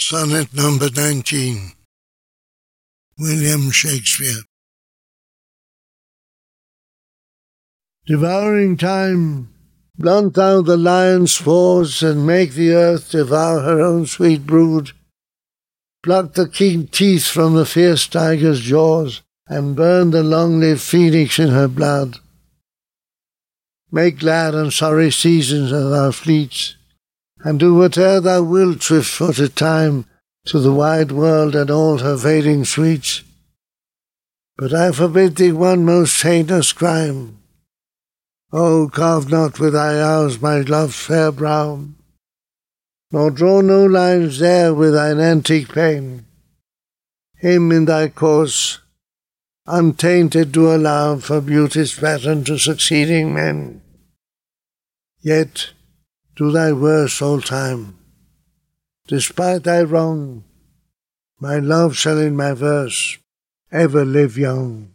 Sonnet number 19. William Shakespeare. Devouring time, blunt thou the lion's spores, and make the earth devour her own sweet brood. Pluck the keen teeth from the fierce tiger's jaws, and burn the long-lived phoenix in her blood. Make glad and sorry seasons of our fleets, and do whate'er thou wilt swift-footed time to the wide world and all her fading sweets. But I forbid thee one most heinous crime. O carve not with thy hours my love's fair brow, nor draw no lines there with thine antique pain. Him in thy course, untainted do allow for beauty's pattern to succeeding men. Yet do thy worst all time. Despite thy wrong, my love shall in my verse ever live young.